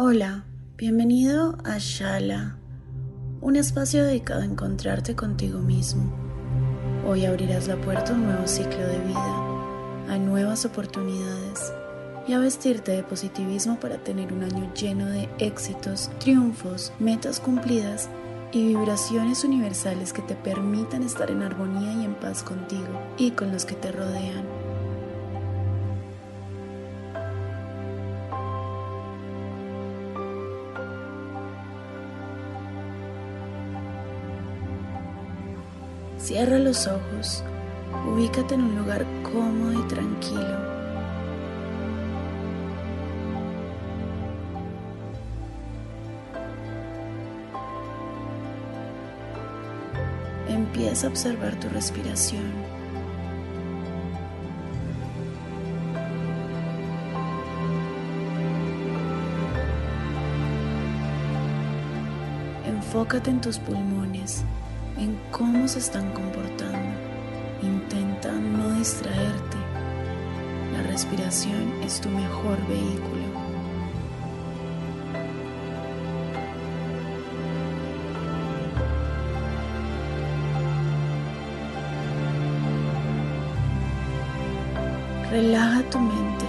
Hola, bienvenido a Shala, un espacio dedicado a encontrarte contigo mismo. Hoy abrirás la puerta a un nuevo ciclo de vida, a nuevas oportunidades y a vestirte de positivismo para tener un año lleno de éxitos, triunfos, metas cumplidas y vibraciones universales que te permitan estar en armonía y en paz contigo y con los que te rodean. Cierra los ojos, ubícate en un lugar cómodo y tranquilo. Empieza a observar tu respiración. Enfócate en tus pulmones, en cómo se están comportando. Intenta no distraerte. La respiración es tu mejor vehículo. Relaja tu mente,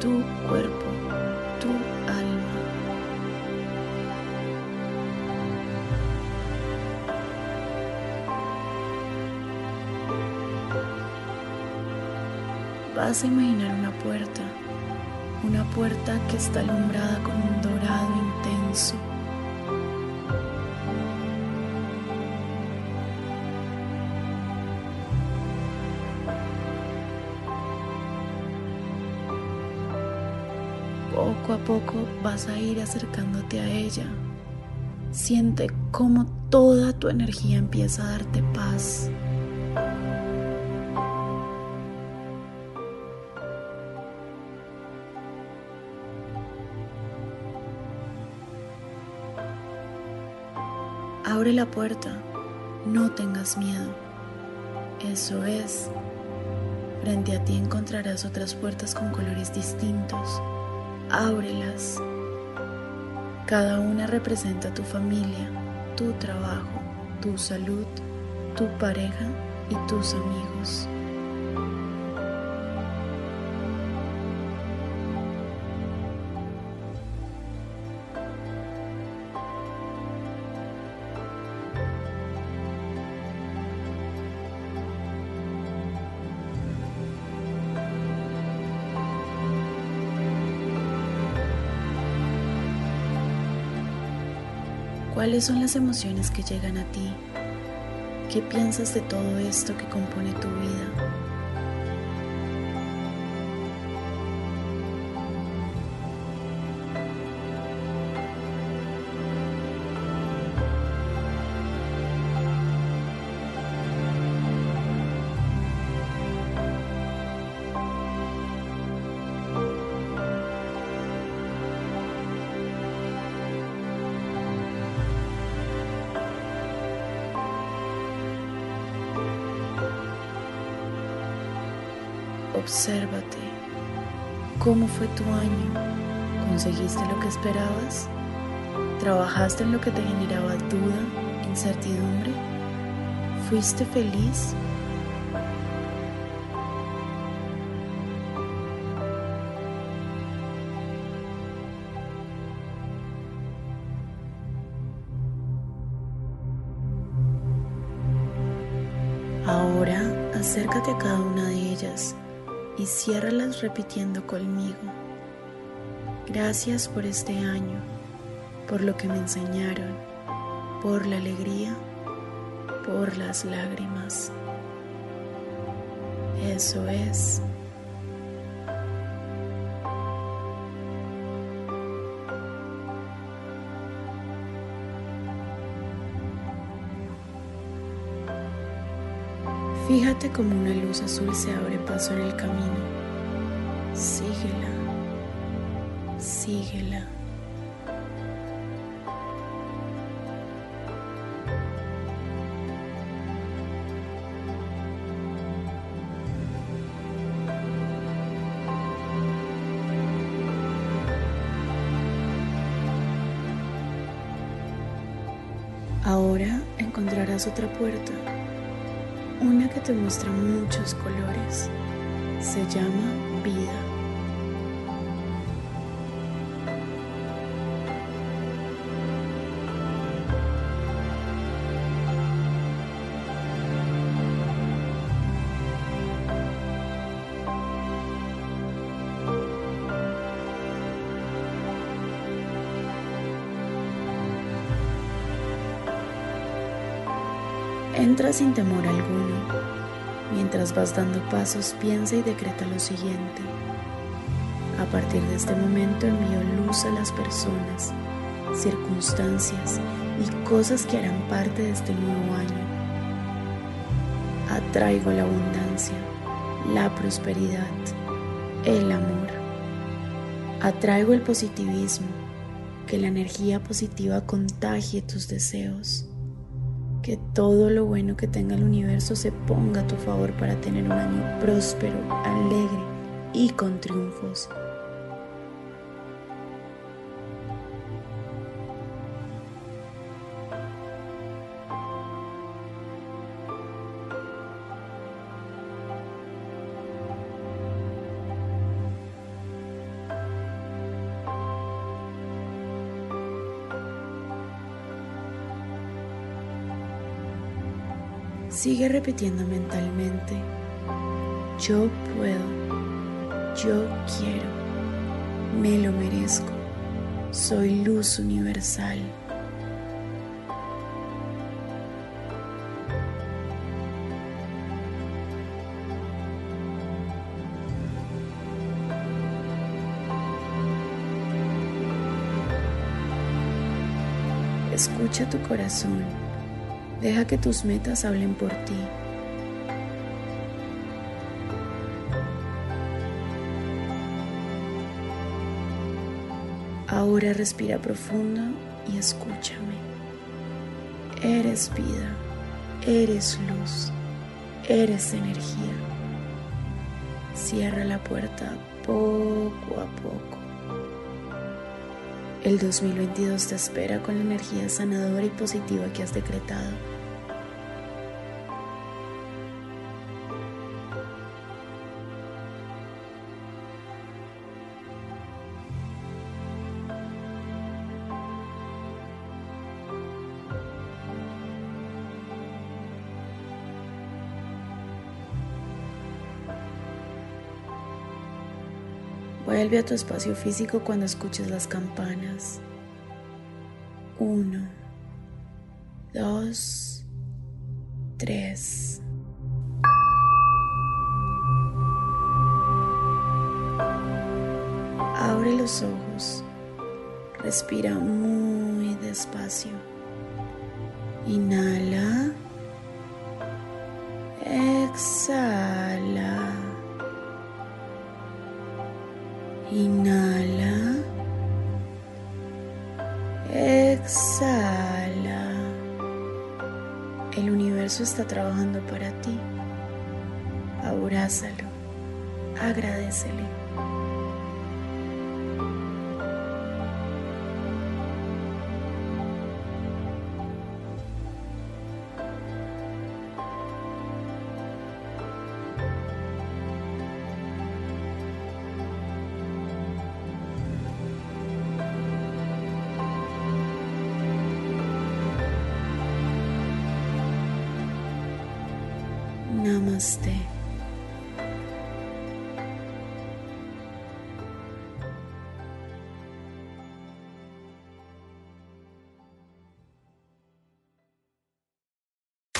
tu cuerpo, Vas a imaginar una puerta, una puerta que está alumbrada con un dorado intenso. Poco a poco vas a ir acercándote a ella. Siente cómo toda tu energía empieza a darte paz. Abre la puerta, no tengas miedo. Eso es. Frente a ti encontrarás otras puertas con colores distintos. Ábrelas. Cada una representa tu familia, tu trabajo, tu salud, tu pareja y tus amigos. ¿Cuáles son las emociones que llegan a ti? ¿Qué piensas de todo esto que compone tu vida? Obsérvate. ¿Cómo fue tu año? ¿Conseguiste lo que esperabas? ¿Trabajaste en lo que te generaba duda, incertidumbre? ¿Fuiste feliz? Ahora acércate a cada una de ellas y ciérralas repitiendo conmigo. Gracias por este año, por lo que me enseñaron, por la alegría, por las lágrimas. Eso es. Fíjate como una luz azul se abre paso en el camino. Síguela síguela. Ahora encontrarás otra puerta, una que te muestra muchos colores. Se llama vida. Entra sin temor alguno. Mientras vas dando pasos, piensa y decreta lo siguiente. A partir de este momento envío luz a las personas, circunstancias y cosas que harán parte de este nuevo año. Atraigo la abundancia, la prosperidad, el amor. Atraigo el positivismo, que la energía positiva contagie tus deseos que todo lo bueno que tenga el universo se ponga a tu favor para tener un año próspero, alegre y con triunfos. Sigue repitiendo mentalmente, yo puedo, yo quiero, me lo merezco, soy luz universal. Escucha tu corazón Deja que tus metas hablen por ti. Ahora respira profundo y escúchame. Eres vida, eres luz, eres energía. Cierra la puerta poco a poco. El 2022 te espera con la energía sanadora y positiva que has decretado. Vuelve a tu espacio físico cuando escuches las campanas. Uno, dos, tres. Abre los ojos. Respira muy despacio. Inhala. Exhala. Inhala. Exhala. El universo está trabajando para ti. Abrázalo. agradecele. Namaste.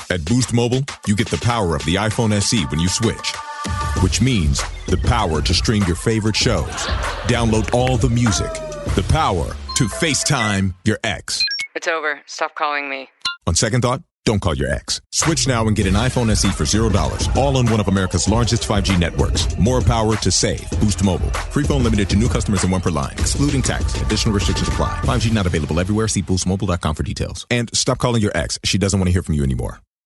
At Boost Mobile, you get the power of the iPhone SE when you switch, which means the power to stream your favorite shows, download all the music, the power to FaceTime your ex. It's over. Stop calling me. On second thought, don't call your ex. Switch now and get an iPhone SE for $0, all on one of America's largest 5G networks. More power to save. Boost Mobile. Free phone limited to new customers and one per line, excluding tax. Additional restrictions apply. 5G not available everywhere. See boostmobile.com for details. And stop calling your ex. She doesn't want to hear from you anymore.